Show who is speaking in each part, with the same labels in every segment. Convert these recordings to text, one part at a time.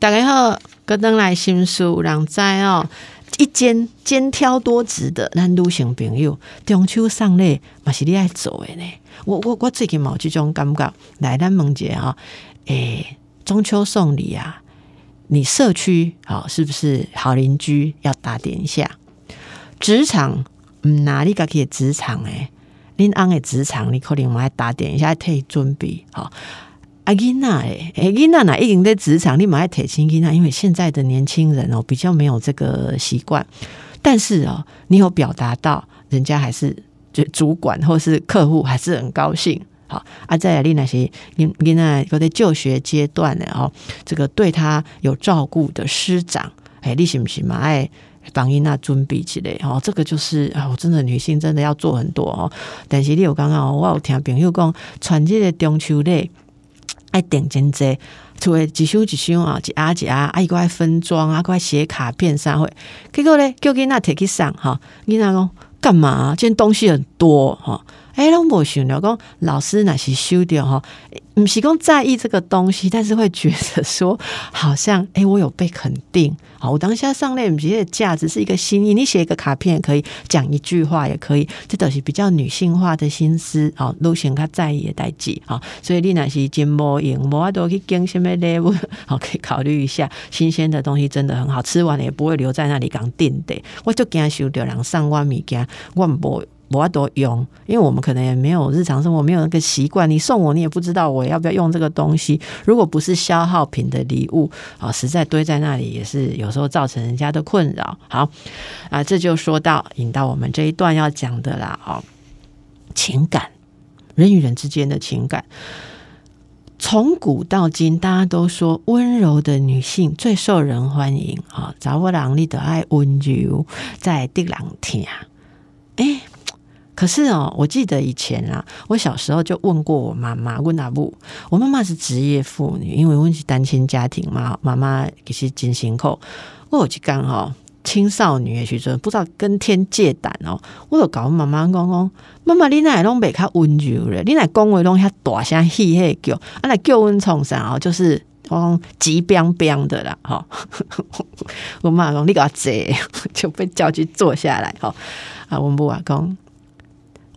Speaker 1: 大家好，各登来新书人知哦，一肩肩挑多职的咱女性朋友，中秋送礼嘛是你爱做的呢。我我我最近冇这种感觉，来咱问姐哈，诶，中秋送礼啊，你社区好是不是好邻居要打点一下？职场嗯，哪里个可以职场诶？恁安的职场，你可能嘛要打点一下，替准备好。阿囡娜诶，诶囡娜呐，已经在职场，你马上提醒囡娜，因为现在的年轻人哦，比较没有这个习惯。但是哦，你有表达到，人家还是就主管或是客户还是很高兴。好，啊，在丽那些囡囡娜有在就学阶段的哦，这个对他有照顾的师长，哎，你行不行嘛？哎，帮囡娜准备起来哦，这个就是啊，我真的女性真的要做很多哦。但是你有刚刚我有听朋友讲，传这个中秋礼。爱点真济，厝诶一箱一箱啊，一啊一啊，啊，伊个爱分装啊，个写卡片啥会，结果咧叫囡仔摕去送吼，囡仔讲干嘛？今天东西很多哈，哎，拢无想了，讲老师那是收掉哈。不是讲在意这个东西，但是会觉得说，好像哎，我有被肯定。好，我当下上链接的价值是一个心意。你写一个卡片也可以，讲一句话也可以，这都是比较女性化的心思。好，都显他在意的代际。好，所以你那是金模影，模都去跟什么礼物？好，可以考虑一下。新鲜的东西真的很好，吃完了也不会留在那里刚定的。我就惊收掉人上万米件，我不。我要多用，因为我们可能也没有日常生活没有那个习惯。你送我，你也不知道我要不要用这个东西。如果不是消耗品的礼物啊，实在堆在那里也是有时候造成人家的困扰。好啊，这就说到引到我们这一段要讲的啦。哦，情感，人与人之间的情感，从古到今，大家都说温柔的女性最受人欢迎啊。找我郎你的爱温柔，在地两天，哎。可是哦，我记得以前啊，我小时候就问过我妈妈，问阿布，我妈妈是职业妇女，因为问是单亲家庭嘛，妈妈其实真辛苦。我有去讲哦，青少年的时阵不知道跟天借胆哦，我就搞妈妈讲讲，妈妈你那拢袂较温柔咧，你那讲话拢遐大声嘿嘿叫，啊那叫阮创啥哦，就是讲急冰冰的啦，哈。我妈讲你给我坐，就被叫去坐下来，哈啊，我母阿讲。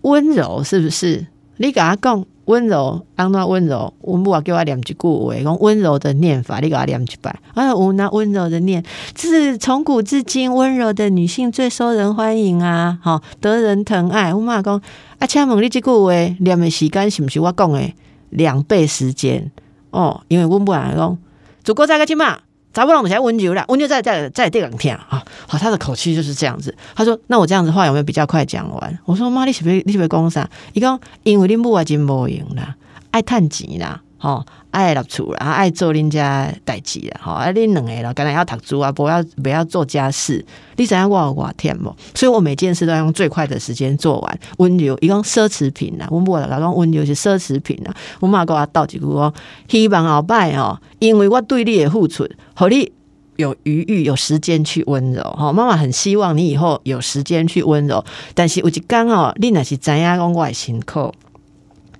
Speaker 1: 温柔是不是？你跟他讲温柔，安那温柔？我母啊，叫我念一句话，讲温柔的念法，你给他念一百。啊，我那温柔的念，这是从古至今温柔的女性最受人欢迎啊！好，得人疼爱。我妈讲，啊，请问你这句话念的时间是不是我讲的两倍时间？哦，因为温母啊讲，祖国在个起嘛。找不拢才温柔啦，温柔在在在这两天啊！好，他的口气就是这样子。他说：“那我这样子话有没有比较快讲完？”我说：“妈，你是不是你是不是讲啥？伊讲因为你母啊真无用啦，爱趁钱啦。”吼，爱立厝啦，爱做恁家代志啦，吼，啊，恁两个啦，干来要读书啊，不要不要做家事，你知影我有偌忝无？所以我每件事都要用最快的时间做完。温柔，伊讲奢侈品啦，阮母老讲温柔是奢侈品啦。我妈给我倒几句哦，希望后摆哦，因为我对你的付出，互你有余裕，有时间去温柔。吼，妈妈很希望你以后有时间去温柔，但是有一刚哦，你若是知影讲我辛苦，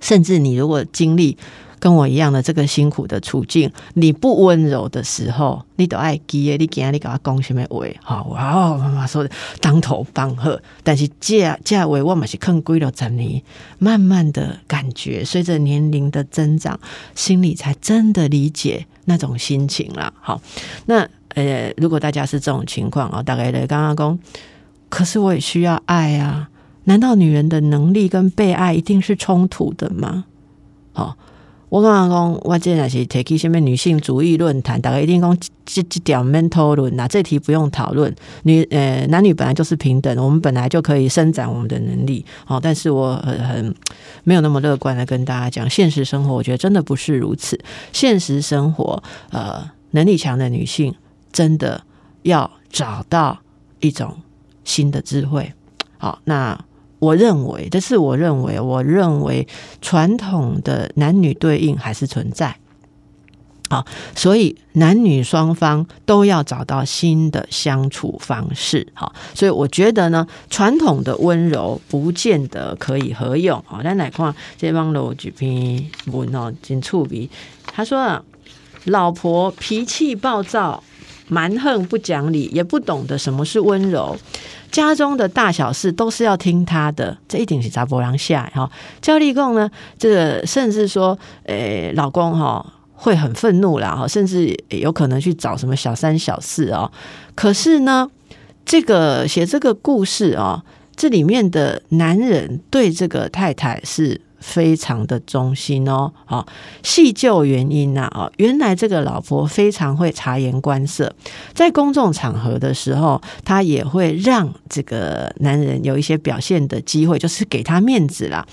Speaker 1: 甚至你如果经历。跟我一样的这个辛苦的处境，你不温柔的时候，你都爱记诶，你今日你给他讲什么话？好，哇，妈妈说的当头棒喝。但是这这话我们是看归了十年，慢慢的感觉，随着年龄的增长，心里才真的理解那种心情了。好，那呃，如果大家是这种情况啊，大概的刚刚讲，可是我也需要爱啊？难道女人的能力跟被爱一定是冲突的吗？好。我刚刚讲，我这那是提起什么女性主义论坛，大概一定讲这这点 mental 论呐，这题不用讨论。女呃，男女本来就是平等，我们本来就可以伸展我们的能力。好，但是我很很没有那么乐观的跟大家讲，现实生活我觉得真的不是如此。现实生活，呃，能力强的女性真的要找到一种新的智慧。好，那。我认为，这是我认为，我认为传统的男女对应还是存在，好，所以男女双方都要找到新的相处方式，好，所以我觉得呢，传统的温柔不见得可以合用，好，咱来看这帮楼几篇文哦，真触笔，他说啊，老婆脾气暴躁、蛮横、不讲理，也不懂得什么是温柔。家中的大小事都是要听他的，这一定是查波郎下哈。焦立贡呢，这个甚至说，诶，老公哈会很愤怒啦哈，甚至有可能去找什么小三小四哦。可是呢，这个写这个故事哦，这里面的男人对这个太太是。非常的忠心哦，好细究原因呐，哦，原来这个老婆非常会察言观色，在公众场合的时候，她也会让这个男人有一些表现的机会，就是给他面子啦。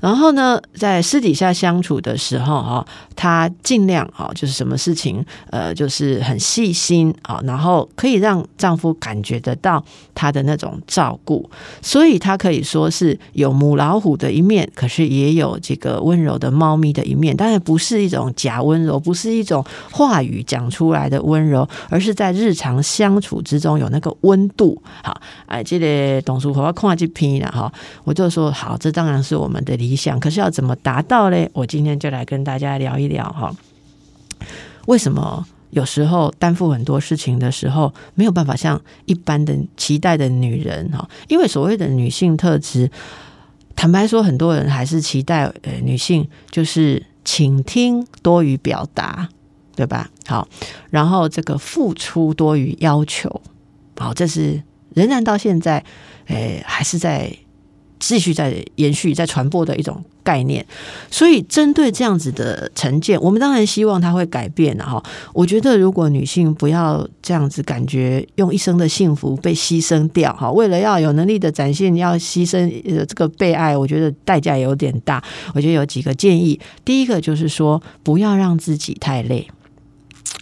Speaker 1: 然后呢，在私底下相处的时候，哈，她尽量啊，就是什么事情，呃，就是很细心啊，然后可以让丈夫感觉得到她的那种照顾，所以她可以说是有母老虎的一面，可是也也有这个温柔的猫咪的一面。当然不是一种假温柔，不是一种话语讲出来的温柔，而是在日常相处之中有那个温度。好，哎，这个董叔婆要看这篇了哈，我就说好，这当然是我们的。理想，可是要怎么达到嘞？我今天就来跟大家聊一聊哈。为什么有时候担负很多事情的时候，没有办法像一般的期待的女人哈？因为所谓的女性特质，坦白说，很多人还是期待呃女性就是倾听多于表达，对吧？好，然后这个付出多于要求，好，这是仍然到现在，诶，还是在。继续在延续、在传播的一种概念，所以针对这样子的成见，我们当然希望它会改变哈。我觉得，如果女性不要这样子感觉用一生的幸福被牺牲掉哈，为了要有能力的展现，要牺牲呃这个被爱，我觉得代价有点大。我觉得有几个建议，第一个就是说，不要让自己太累，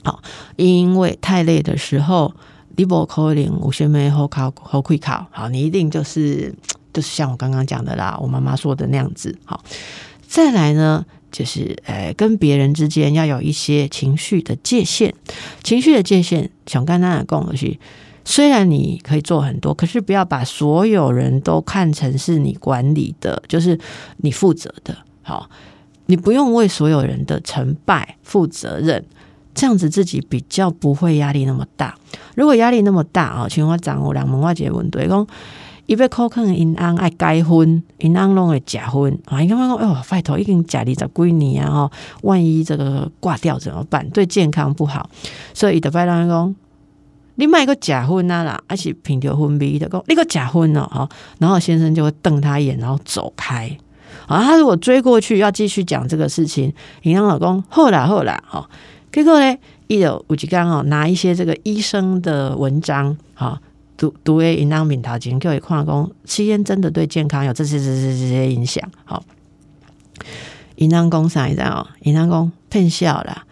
Speaker 1: 好，因为太累的时候，你不可能五学没好考好会考，好，你一定就是。就是像我刚刚讲的啦，我妈妈说的那样子。好，再来呢，就是呃，跟别人之间要有一些情绪的界限。情绪的界限，想跟大家共的是，虽然你可以做很多，可是不要把所有人都看成是你管理的，就是你负责的。好，你不用为所有人的成败负责任，这样子自己比较不会压力那么大。如果压力那么大啊，请我掌握两门外结问对讲。伊要考考因翁爱改婚，因翁拢会食婚啊！伊感觉讲，哦，拜托，已经食二十几年啊！吼，万一这个挂掉怎么办？对健康不好，所以伊就拜托人讲，你买个假婚啊啦，而且凭着婚币的讲，你个假婚哦，哈！然后先生就会瞪他一眼，然后走开。啊，他如果追过去要继续讲这个事情，银行老公后来后来哈，结果呢，伊有有几刚哦，拿一些这个医生的文章哈。读读诶，营养品头前叫伊看讲，吸烟真的对健康有这些、这些、这些影响。好，营养工啥一哦，营养工骗笑啦，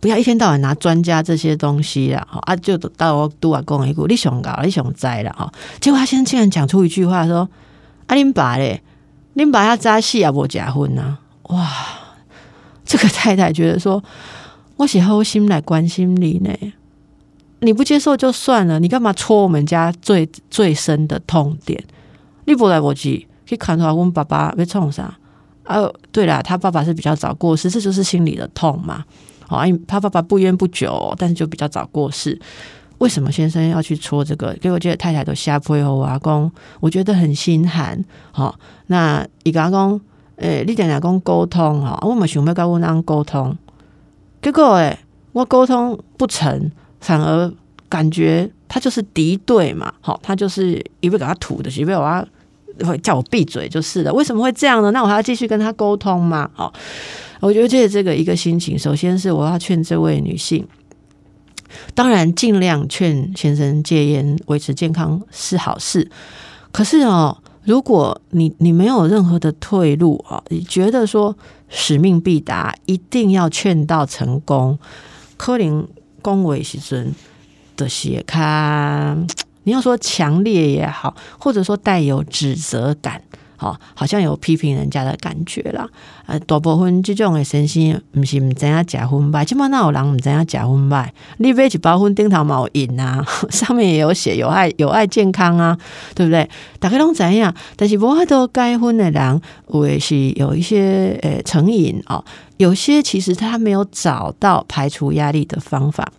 Speaker 1: 不要一天到晚拿专家这些东西啦。好啊，就到我都啊讲一句，你想搞，你想栽了哈。结果他现在竟然讲出一句话说：“啊，恁爸嘞，恁爸要扎戏啊，无结婚呐！”哇，这个太太觉得说，我是好心来关心你呢。你不接受就算了，你干嘛戳我们家最最深的痛点？你不来我去，可以看出来我爸爸被冲啥？哦，对了，他爸爸是比较早过世，这就是心里的痛嘛。好，他爸爸不冤不久，但是就比较早过世。为什么先生要去戳这个？给我觉得太太都瞎配合我阿公，我觉得很心寒。好，那一个阿公，诶，你点阿公沟通哈，我们想要跟我阿沟通，结果诶，我沟通不成。反而感觉他就是敌对嘛，好，他就是一味给他吐的，一味我要会叫我闭嘴就是了。为什么会这样呢？那我还要继续跟他沟通吗？好，我觉得这这个一个心情，首先是我要劝这位女性，当然尽量劝先生戒烟，维持健康是好事。可是哦，如果你你没有任何的退路啊，你觉得说使命必达，一定要劝到成功，柯林。恭维时尊的写刊，你要说强烈也好，或者说带有指责感好，好像有批评人家的感觉啦。呃，大部分这种的身心，不是唔知影假婚拜，起码那有人唔知影假婚拜。你买一包婚顶头毛印啊，上面也有写有爱有爱健康啊，对不对？大家拢知影，但是无法度结婚的人，也是有一些呃成瘾哦。有些其实他没有找到排除压力的方法。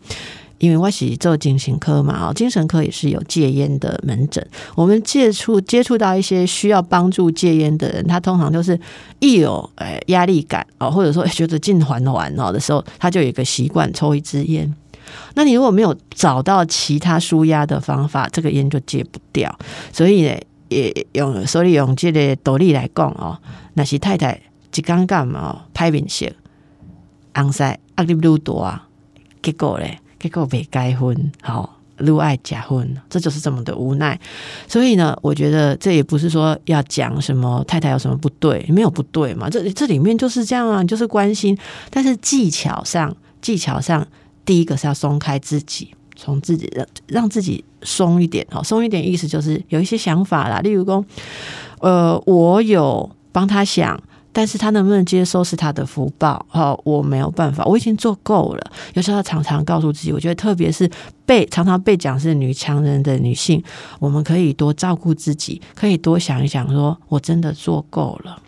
Speaker 1: 因为我是做精神科嘛，哦，精神科也是有戒烟的门诊。我们接触接触到一些需要帮助戒烟的人，他通常就是一有诶压力感哦，或者说 觉得进环环哦的时候，他就有一个习惯抽一支烟。那你如果没有找到其他舒压的方法，这个烟就戒不掉。所以呢，也用所以用这个道理来讲哦，那是太太一刚干嘛拍面色，昂塞压力愈多啊，结果嘞。结果被该婚，好，入爱假婚，这就是这么的无奈。所以呢，我觉得这也不是说要讲什么太太有什么不对，没有不对嘛。这这里面就是这样啊，就是关心。但是技巧上，技巧上，第一个是要松开自己，从自己让让自己松一点。好，松一点意思就是有一些想法啦，例如说，呃，我有帮他想。但是他能不能接受是他的福报，哈，我没有办法，我已经做够了。有时候常常告诉自己，我觉得特别是被常常被讲是女强人的女性，我们可以多照顾自己，可以多想一想，说我真的做够了。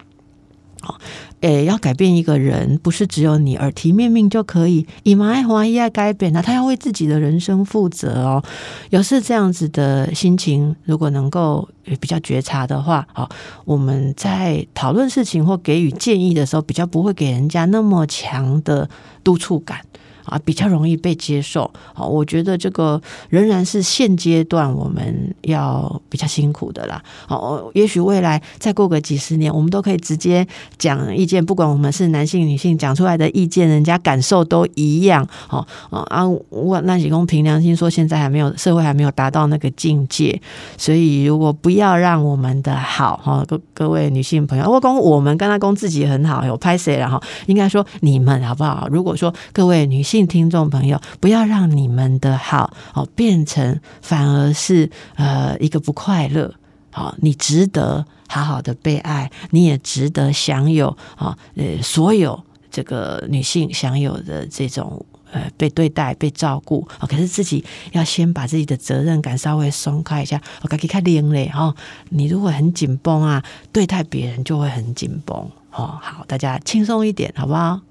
Speaker 1: 哦，诶，要改变一个人，不是只有你耳提面命就可以。以马爱华一爱改变，那他要为自己的人生负责哦。有是这样子的心情，如果能够比较觉察的话，好，我们在讨论事情或给予建议的时候，比较不会给人家那么强的督促感。啊，比较容易被接受。好，我觉得这个仍然是现阶段我们要比较辛苦的啦。好，也许未来再过个几十年，我们都可以直接讲意见，不管我们是男性女性，讲出来的意见，人家感受都一样。好啊，我那几公凭良心说，现在还没有社会还没有达到那个境界，所以如果不要让我们的好哈，各各位女性朋友，我公我们跟他公自己很好，有拍谁了哈？应该说你们好不好？如果说各位女性。性听众朋友，不要让你们的好哦变成反而是呃一个不快乐。好，你值得好好的被爱，你也值得享有啊呃所有这个女性享有的这种呃被对待、被照顾啊。可是自己要先把自己的责任感稍微松开一下。我赶紧看另类哈，你如果很紧绷啊，对待别人就会很紧绷哦。好，大家轻松一点，好不好？